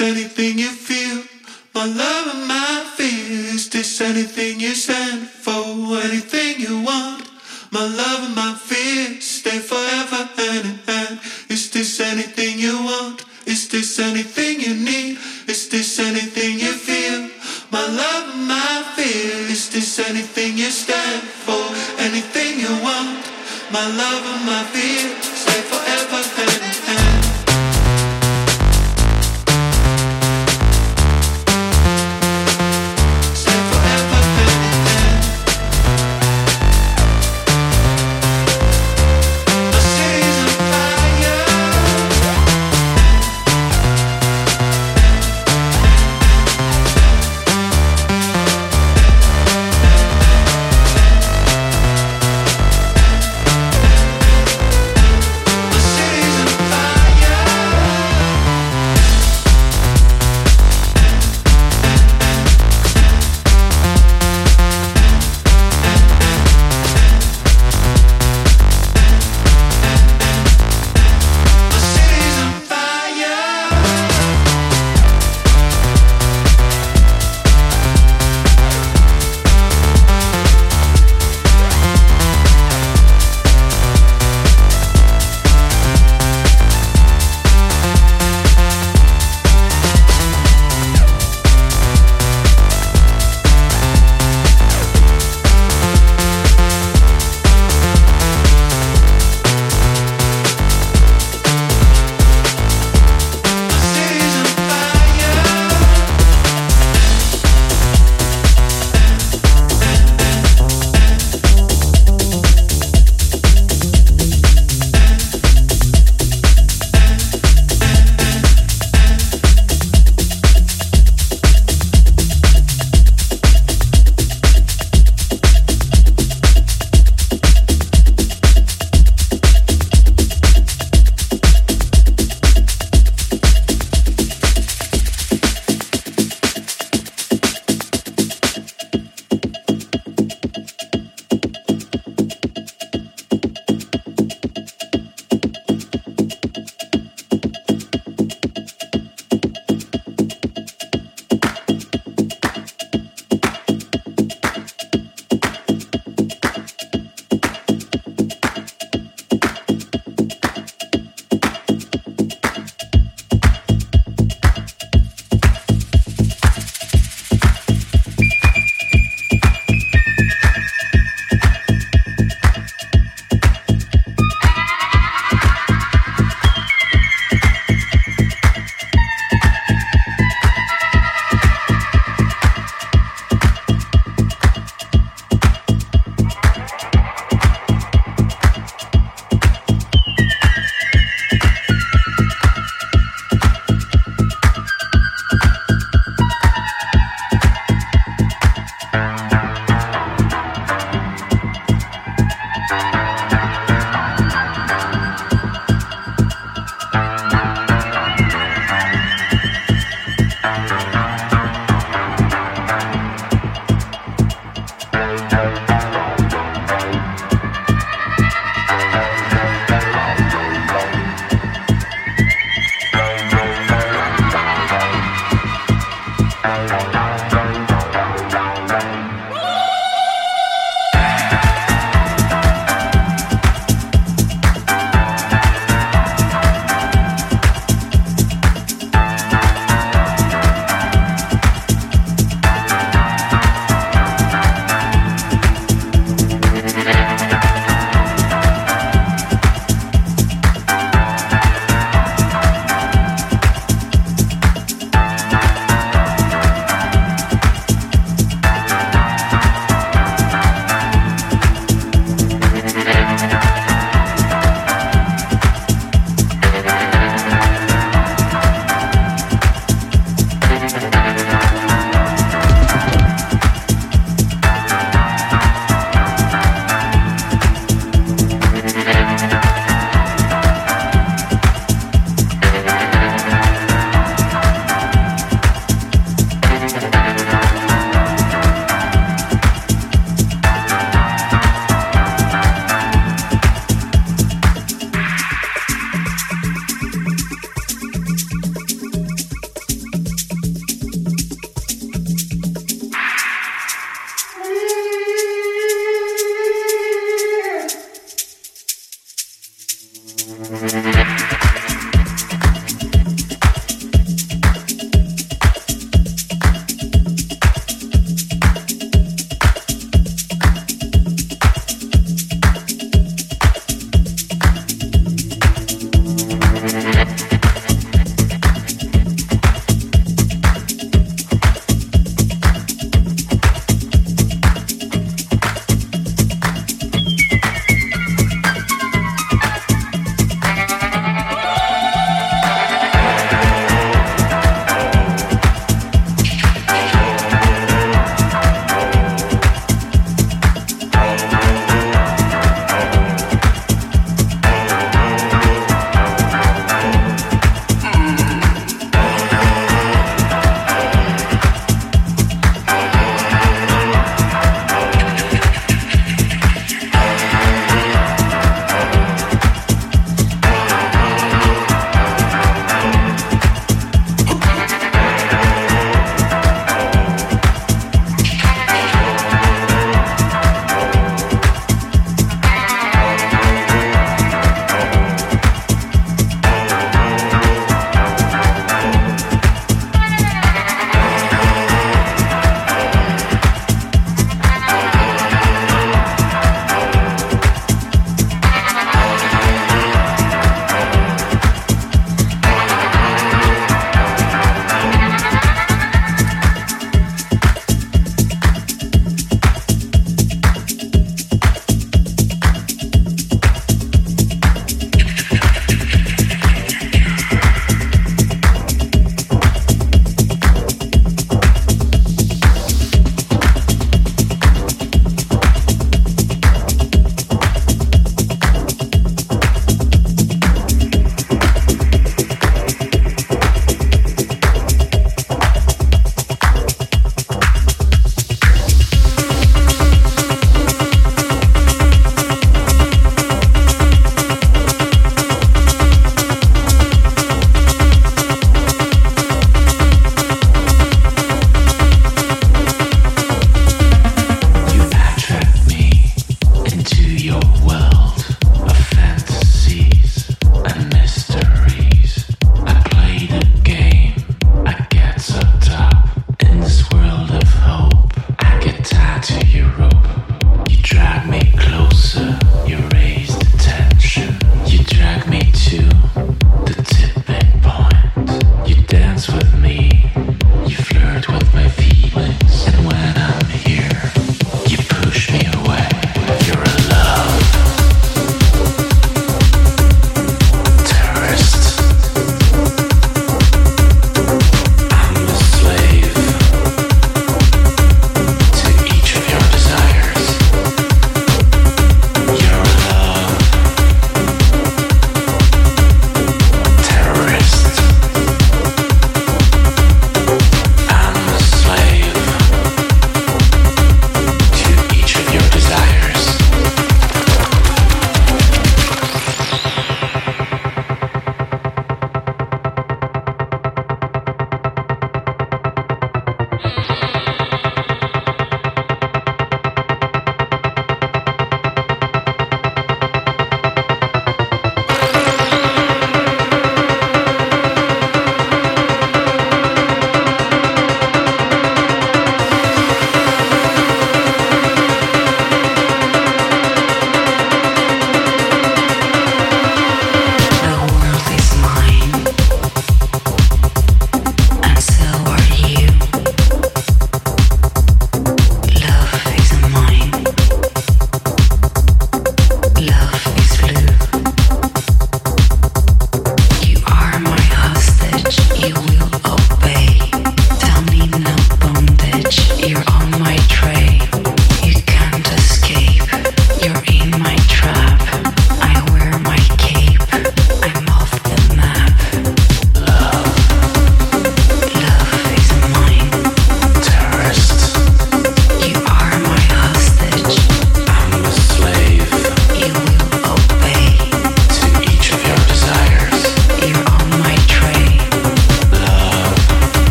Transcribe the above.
anything you feel? My love and my fear, is this anything you say?